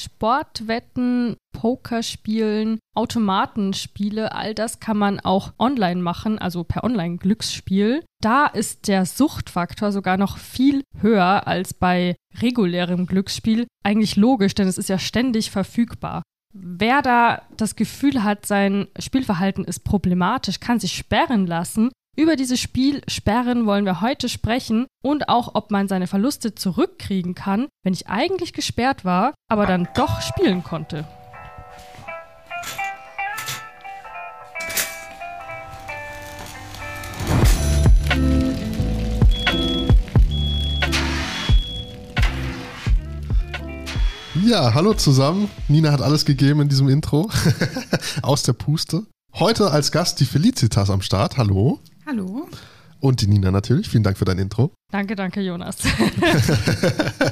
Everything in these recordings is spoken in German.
Sportwetten, Pokerspielen, Automatenspiele, all das kann man auch online machen, also per Online-Glücksspiel. Da ist der Suchtfaktor sogar noch viel höher als bei regulärem Glücksspiel. Eigentlich logisch, denn es ist ja ständig verfügbar. Wer da das Gefühl hat, sein Spielverhalten ist problematisch, kann sich sperren lassen. Über dieses Spiel Sperren wollen wir heute sprechen und auch, ob man seine Verluste zurückkriegen kann, wenn ich eigentlich gesperrt war, aber dann doch spielen konnte. Ja, hallo zusammen. Nina hat alles gegeben in diesem Intro. Aus der Puste. Heute als Gast die Felicitas am Start. Hallo. Hallo. Und die Nina natürlich. Vielen Dank für dein Intro. Danke, danke, Jonas.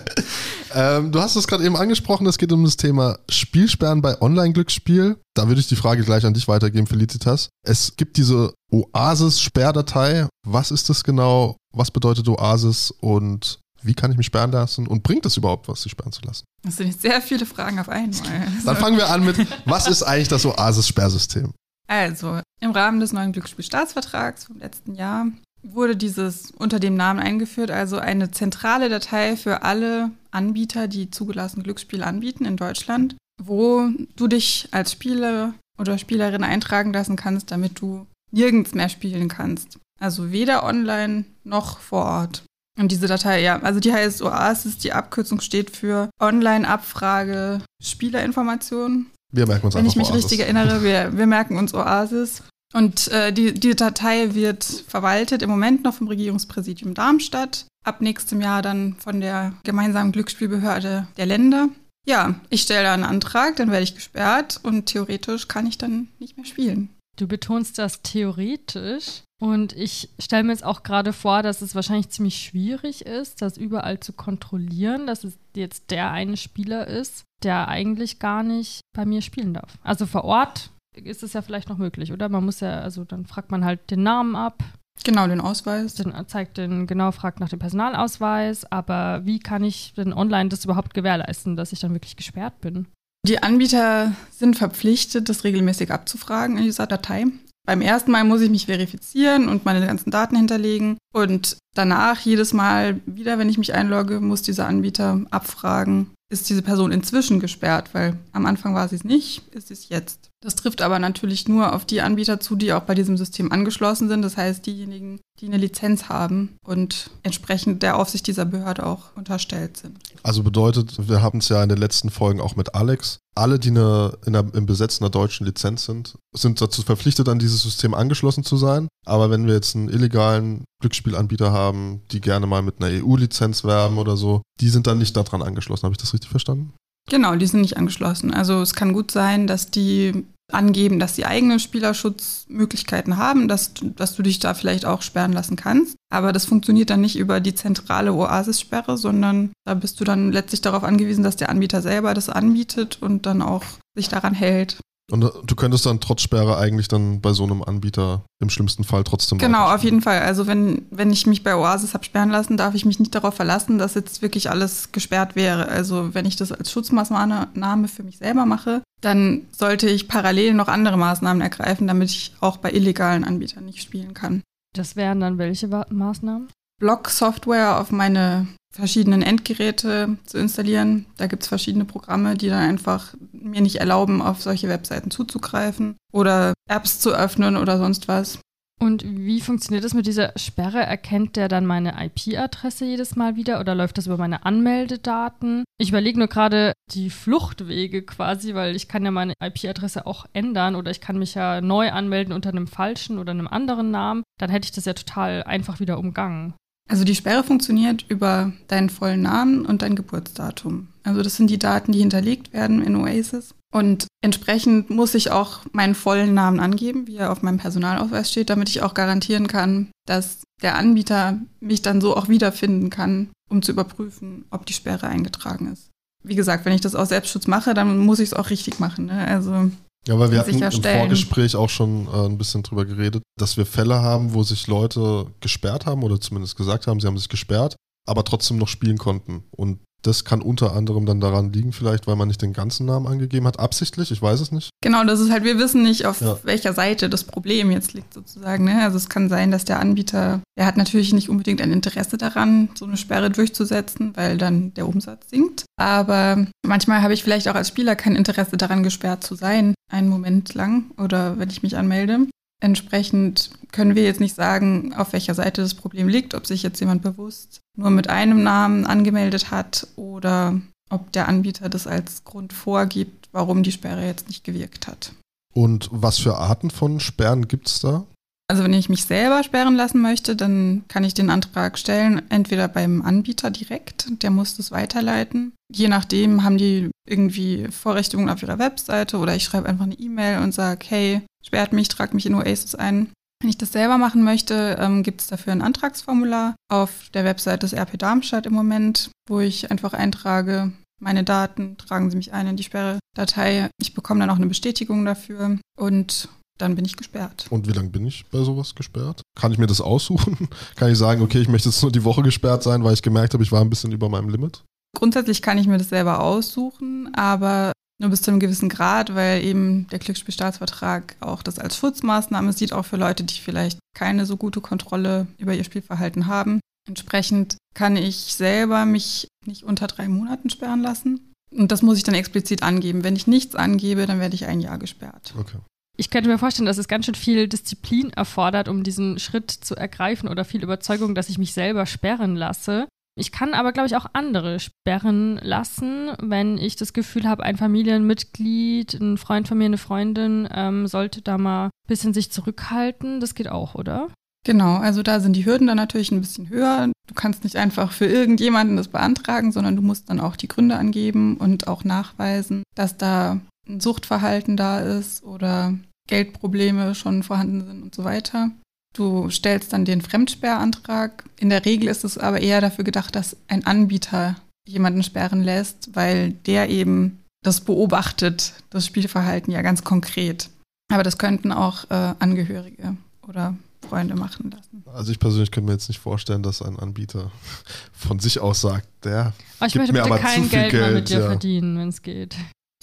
ähm, du hast es gerade eben angesprochen, es geht um das Thema Spielsperren bei Online-Glücksspiel. Da würde ich die Frage gleich an dich weitergeben, Felicitas. Es gibt diese Oasis-Sperrdatei. Was ist das genau? Was bedeutet Oasis und wie kann ich mich sperren lassen und bringt es überhaupt was, sich sperren zu lassen? Das sind jetzt sehr viele Fragen auf einmal. Dann fangen wir an mit, was ist eigentlich das Oasis-Sperrsystem? Also, im Rahmen des neuen Glücksspielstaatsvertrags vom letzten Jahr wurde dieses unter dem Namen eingeführt, also eine zentrale Datei für alle Anbieter, die zugelassen Glücksspiele anbieten in Deutschland, wo du dich als Spieler oder Spielerin eintragen lassen kannst, damit du nirgends mehr spielen kannst. Also weder online noch vor Ort. Und diese Datei, ja, also die heißt OASIS, die Abkürzung steht für Online-Abfrage Spielerinformationen. Wir merken uns Wenn ich mich Oasis. richtig erinnere, wir, wir merken uns Oasis. Und äh, die, die Datei wird verwaltet im Moment noch vom Regierungspräsidium Darmstadt, ab nächstem Jahr dann von der gemeinsamen Glücksspielbehörde der Länder. Ja, ich stelle da einen Antrag, dann werde ich gesperrt und theoretisch kann ich dann nicht mehr spielen. Du betonst das theoretisch. Und ich stelle mir jetzt auch gerade vor, dass es wahrscheinlich ziemlich schwierig ist, das überall zu kontrollieren, dass es jetzt der eine Spieler ist, der eigentlich gar nicht bei mir spielen darf. Also vor Ort ist es ja vielleicht noch möglich, oder? Man muss ja, also dann fragt man halt den Namen ab. Genau, den Ausweis. Dann zeigt den, genau, fragt nach dem Personalausweis. Aber wie kann ich denn online das überhaupt gewährleisten, dass ich dann wirklich gesperrt bin? Die Anbieter sind verpflichtet, das regelmäßig abzufragen in dieser Datei. Beim ersten Mal muss ich mich verifizieren und meine ganzen Daten hinterlegen. Und danach, jedes Mal wieder, wenn ich mich einlogge, muss dieser Anbieter abfragen, ist diese Person inzwischen gesperrt, weil am Anfang war sie es nicht, ist es jetzt. Das trifft aber natürlich nur auf die Anbieter zu, die auch bei diesem System angeschlossen sind. Das heißt, diejenigen, die eine Lizenz haben und entsprechend der Aufsicht dieser Behörde auch unterstellt sind. Also bedeutet, wir haben es ja in den letzten Folgen auch mit Alex. Alle, die eine, in der, im Besitz einer deutschen Lizenz sind, sind dazu verpflichtet, an dieses System angeschlossen zu sein. Aber wenn wir jetzt einen illegalen Glücksspielanbieter haben, die gerne mal mit einer EU-Lizenz werben oder so, die sind dann nicht daran angeschlossen. Habe ich das richtig verstanden? Genau, die sind nicht angeschlossen. Also es kann gut sein, dass die angeben, dass sie eigene Spielerschutzmöglichkeiten haben, dass, dass du dich da vielleicht auch sperren lassen kannst. Aber das funktioniert dann nicht über die zentrale Oasis-Sperre, sondern da bist du dann letztlich darauf angewiesen, dass der Anbieter selber das anbietet und dann auch sich daran hält. Und äh, du könntest dann trotz Sperre eigentlich dann bei so einem Anbieter im schlimmsten Fall trotzdem. Genau, auf jeden Fall. Also wenn, wenn ich mich bei Oasis habe sperren lassen, darf ich mich nicht darauf verlassen, dass jetzt wirklich alles gesperrt wäre. Also wenn ich das als Schutzmaßnahme für mich selber mache, dann sollte ich parallel noch andere Maßnahmen ergreifen, damit ich auch bei illegalen Anbietern nicht spielen kann. Das wären dann welche Maßnahmen? Block-Software auf meine verschiedenen Endgeräte zu installieren. Da gibt es verschiedene Programme, die dann einfach mir nicht erlauben, auf solche Webseiten zuzugreifen oder Apps zu öffnen oder sonst was. Und wie funktioniert das mit dieser Sperre? Erkennt der dann meine IP-Adresse jedes Mal wieder oder läuft das über meine Anmeldedaten? Ich überlege nur gerade die Fluchtwege quasi, weil ich kann ja meine IP-Adresse auch ändern oder ich kann mich ja neu anmelden unter einem falschen oder einem anderen Namen. Dann hätte ich das ja total einfach wieder umgangen. Also die Sperre funktioniert über deinen vollen Namen und dein Geburtsdatum. Also das sind die Daten, die hinterlegt werden in Oasis. Und entsprechend muss ich auch meinen vollen Namen angeben, wie er auf meinem Personalausweis steht, damit ich auch garantieren kann, dass der Anbieter mich dann so auch wiederfinden kann, um zu überprüfen, ob die Sperre eingetragen ist. Wie gesagt, wenn ich das aus Selbstschutz mache, dann muss ich es auch richtig machen. Ne? Also ja, weil wir hatten im Vorgespräch auch schon äh, ein bisschen drüber geredet, dass wir Fälle haben, wo sich Leute gesperrt haben oder zumindest gesagt haben, sie haben sich gesperrt, aber trotzdem noch spielen konnten. Und Das kann unter anderem dann daran liegen, vielleicht, weil man nicht den ganzen Namen angegeben hat, absichtlich, ich weiß es nicht. Genau, das ist halt, wir wissen nicht, auf Ja. welcher Seite das Problem jetzt liegt sozusagen. Ne? Also es kann sein, dass der Anbieter, der hat natürlich nicht unbedingt ein Interesse daran, so eine Sperre durchzusetzen, weil dann der Umsatz sinkt. Aber manchmal habe ich vielleicht auch als Spieler kein Interesse daran, gesperrt zu sein, einen Moment lang oder wenn ich mich anmelde. Entsprechend können wir jetzt nicht sagen, auf welcher Seite das Problem liegt, ob sich jetzt jemand bewusst nur mit einem Namen angemeldet hat oder ob der Anbieter das als Grund vorgibt, warum die Sperre jetzt nicht gewirkt hat. Und was für Arten von Sperren gibt es da? Also wenn ich mich selber sperren lassen möchte, dann kann ich den Antrag stellen, entweder beim Anbieter direkt, der muss das weiterleiten. Je nachdem haben die irgendwie Vorrichtungen auf ihrer Webseite oder ich schreibe einfach eine E-Mail und sage, hey, sperrt mich, trag mich in Oasis ein. Wenn ich das selber machen möchte, ähm, gibt es dafür ein Antragsformular auf der Webseite des RP Darmstadt im Moment, wo ich einfach eintrage, meine Daten, tragen Sie mich ein in die Sperre-Datei. Ich bekomme dann auch eine Bestätigung dafür und dann bin ich gesperrt. Und wie lange bin ich bei sowas gesperrt? Kann ich mir das aussuchen? Kann ich sagen, okay, ich möchte jetzt nur die Woche gesperrt sein, weil ich gemerkt habe, ich war ein bisschen über meinem Limit? Grundsätzlich kann ich mir das selber aussuchen, aber nur bis zu einem gewissen Grad, weil eben der Glücksspielstaatsvertrag auch das als Schutzmaßnahme sieht, auch für Leute, die vielleicht keine so gute Kontrolle über ihr Spielverhalten haben. Entsprechend kann ich selber mich nicht unter drei Monaten sperren lassen. Und das muss ich dann explizit angeben. Wenn ich nichts angebe, dann werde ich ein Jahr gesperrt. Okay. Ich könnte mir vorstellen, dass es ganz schön viel Disziplin erfordert, um diesen Schritt zu ergreifen oder viel Überzeugung, dass ich mich selber sperren lasse. Ich kann aber, glaube ich, auch andere sperren lassen, wenn ich das Gefühl habe, ein Familienmitglied, ein Freund von mir, eine Freundin ähm, sollte da mal ein bisschen sich zurückhalten. Das geht auch, oder? Genau, also da sind die Hürden dann natürlich ein bisschen höher. Du kannst nicht einfach für irgendjemanden das beantragen, sondern du musst dann auch die Gründe angeben und auch nachweisen, dass da ein Suchtverhalten da ist oder Geldprobleme schon vorhanden sind und so weiter. Du stellst dann den Fremdsperrantrag. In der Regel ist es aber eher dafür gedacht, dass ein Anbieter jemanden sperren lässt, weil der eben das beobachtet, das Spielverhalten ja ganz konkret. Aber das könnten auch äh, Angehörige oder Freunde machen lassen. Also ich persönlich könnte mir jetzt nicht vorstellen, dass ein Anbieter von sich aus sagt, der Aber ich gibt möchte mir bitte aber kein zu viel Geld, mehr mit Geld. dir Ja. verdienen, wenn es geht.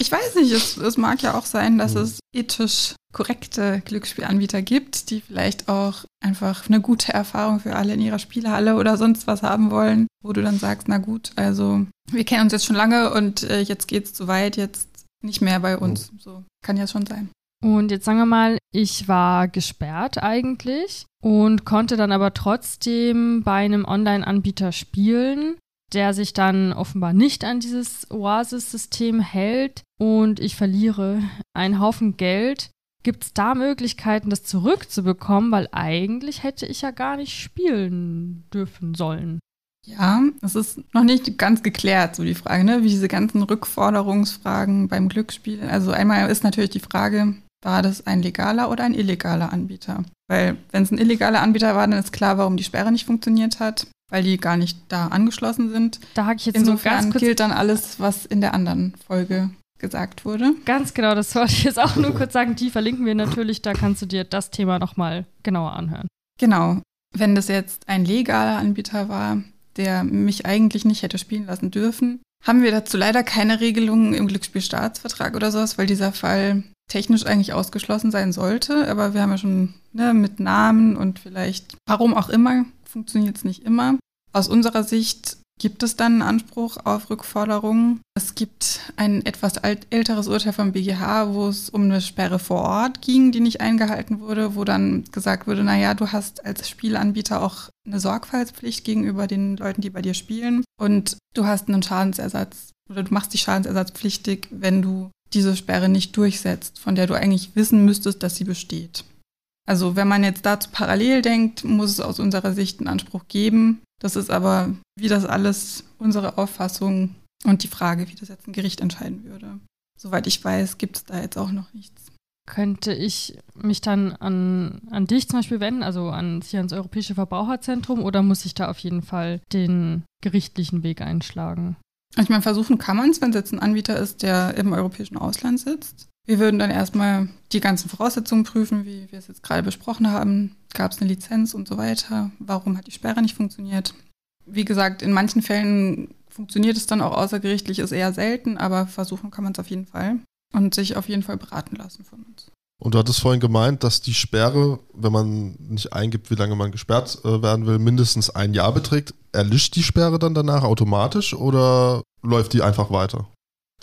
Ich weiß nicht, es, es mag ja auch sein, dass Mhm. es ethisch korrekte Glücksspielanbieter gibt, die vielleicht auch einfach eine gute Erfahrung für alle in ihrer Spielhalle oder sonst was haben wollen, wo du dann sagst, na gut, also wir kennen uns jetzt schon lange und äh, jetzt geht's zu weit, jetzt nicht mehr bei uns. So kann ja schon sein. Und jetzt sagen wir mal, ich war gesperrt eigentlich und konnte dann aber trotzdem bei einem Online-Anbieter spielen, der sich dann offenbar nicht an dieses Oasis-System hält und ich verliere einen Haufen Geld. Gibt es da Möglichkeiten, das zurückzubekommen? Weil eigentlich hätte ich ja gar nicht spielen dürfen sollen. Ja, es ist noch nicht ganz geklärt, so die Frage, ne? wie diese ganzen Rückforderungsfragen beim Glücksspiel. Also einmal ist natürlich die Frage, war das ein legaler oder ein illegaler Anbieter? Weil wenn es ein illegaler Anbieter war, dann ist klar, warum die Sperre nicht funktioniert hat, weil die gar nicht da angeschlossen sind. Da hake ich jetzt nur ganz Insofern kurz gilt dann alles, was in der anderen Folge gesagt wurde. Ganz genau, das wollte ich jetzt auch nur kurz sagen. Die verlinken wir natürlich, da kannst du dir das Thema nochmal genauer anhören. Genau. Wenn das jetzt ein legaler Anbieter war, der mich eigentlich nicht hätte spielen lassen dürfen, haben wir dazu leider keine Regelungen im Glücksspielstaatsvertrag oder sowas, weil dieser Fall technisch eigentlich ausgeschlossen sein sollte. Aber wir haben ja schon ne, mit Namen und vielleicht, warum auch immer, funktioniert es nicht immer. Aus unserer Sicht gibt es dann einen Anspruch auf Rückforderungen. Es gibt ein etwas alt, älteres Urteil vom BGH, wo es um eine Sperre vor Ort ging, die nicht eingehalten wurde, wo dann gesagt wurde, naja, du hast als Spielanbieter auch eine Sorgfaltspflicht gegenüber den Leuten, die bei dir spielen und du hast einen Schadensersatz oder du machst dich schadensersatzpflichtig, wenn du diese Sperre nicht durchsetzt, von der du eigentlich wissen müsstest, dass sie besteht. Also wenn man jetzt dazu parallel denkt, muss es aus unserer Sicht einen Anspruch geben. Das ist aber, wie das alles, unsere Auffassung und die Frage, wie das jetzt ein Gericht entscheiden würde. Soweit ich weiß, gibt es da jetzt auch noch nichts. Könnte ich mich dann an, an dich zum Beispiel wenden, also an, hier ans Europäische Verbraucherzentrum, oder muss ich da auf jeden Fall den gerichtlichen Weg einschlagen? Ich meine, versuchen kann man es, wenn es jetzt ein Anbieter ist, der im europäischen Ausland sitzt. Wir würden dann erstmal die ganzen Voraussetzungen prüfen, wie wir es jetzt gerade besprochen haben. Gab es eine Lizenz und so weiter? Warum hat die Sperre nicht funktioniert? Wie gesagt, in manchen Fällen funktioniert es dann auch außergerichtlich, ist eher selten, aber versuchen kann man es auf jeden Fall und sich auf jeden Fall beraten lassen von uns. Und du hattest vorhin gemeint, dass die Sperre, wenn man nicht eingibt, wie lange man gesperrt äh, werden will, mindestens ein Jahr beträgt. Erlischt die Sperre dann danach automatisch oder läuft die einfach weiter?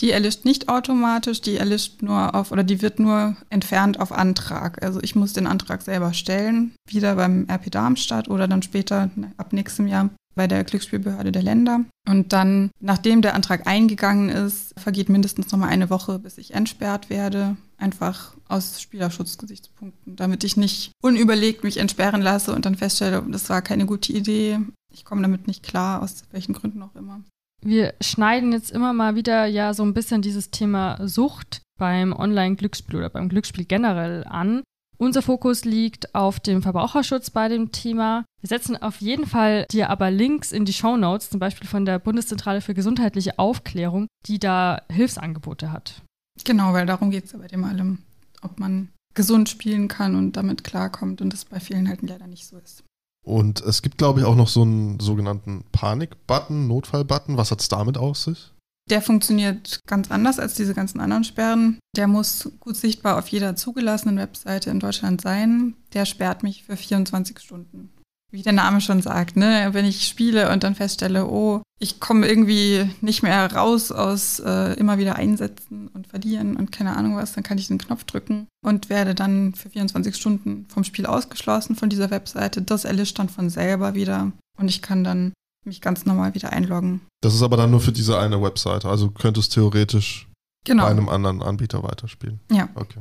Die erlischt nicht automatisch, die erlischt nur auf oder die wird nur entfernt auf Antrag. Also ich muss den Antrag selber stellen, wieder beim RP Darmstadt oder dann später ab nächstem Jahr bei der Glücksspielbehörde der Länder. Und dann, nachdem der Antrag eingegangen ist, vergeht mindestens noch mal eine Woche, bis ich entsperrt werde. Einfach aus Spielerschutzgesichtspunkten, damit ich nicht unüberlegt mich entsperren lasse und dann feststelle, das war keine gute Idee. Ich komme damit nicht klar, aus welchen Gründen auch immer. Wir schneiden jetzt immer mal wieder ja so ein bisschen dieses Thema Sucht beim Online-Glücksspiel oder beim Glücksspiel generell an. Unser Fokus liegt auf dem Verbraucherschutz bei dem Thema. Wir setzen auf jeden Fall dir aber Links in die Show Notes, zum Beispiel von der Bundeszentrale für gesundheitliche Aufklärung, die da Hilfsangebote hat. Genau, weil darum geht es ja bei dem allem, ob man gesund spielen kann und damit klarkommt und das bei vielen halt leider nicht so ist. Und es gibt, glaube ich, auch noch so einen sogenannten Panik-Button, Notfall-Button. Was hat es damit aus sich? Der funktioniert ganz anders als diese ganzen anderen Sperren. Der muss gut sichtbar auf jeder zugelassenen Webseite in Deutschland sein. Der sperrt mich für 24 Stunden. Wie der Name schon sagt, ne? wenn ich spiele und dann feststelle, oh, ich komme irgendwie nicht mehr raus aus äh, immer wieder einsetzen und verlieren und keine Ahnung was, dann kann ich den Knopf drücken und werde dann für 24 Stunden vom Spiel ausgeschlossen von dieser Webseite. Das erlischt dann von selber wieder und ich kann dann mich ganz normal wieder einloggen. Das ist aber dann nur für diese eine Webseite. Also könntest theoretisch genau. bei einem anderen Anbieter weiterspielen. Ja. Okay.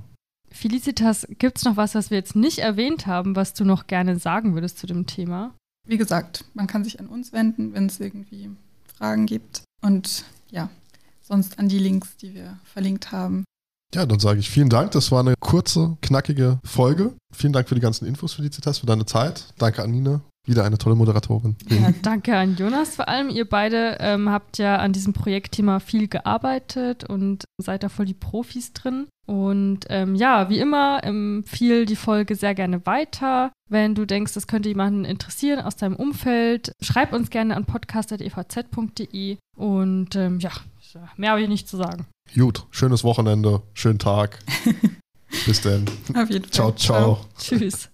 Felicitas, gibt es noch was, was wir jetzt nicht erwähnt haben, was du noch gerne sagen würdest zu dem Thema? Wie gesagt, man kann sich an uns wenden, wenn es irgendwie Fragen gibt. Und ja, sonst an die Links, die wir verlinkt haben. Ja, dann sage ich vielen Dank. Das war eine kurze, knackige Folge. Vielen Dank für die ganzen Infos, Felicitas, für deine Zeit. Danke an Nina wieder eine tolle Moderatorin. Ja, danke an Jonas vor allem. Ihr beide ähm, habt ja an diesem Projektthema viel gearbeitet und seid da voll die Profis drin. Und ähm, ja, wie immer, empfiehl die Folge sehr gerne weiter. Wenn du denkst, das könnte jemanden interessieren aus deinem Umfeld, schreib uns gerne an podcast.evz.de. Und ähm, ja, mehr habe ich nicht zu sagen. Gut, schönes Wochenende, schönen Tag. Bis dann. Auf jeden Fall. Ciao, ciao. ciao. Tschüss.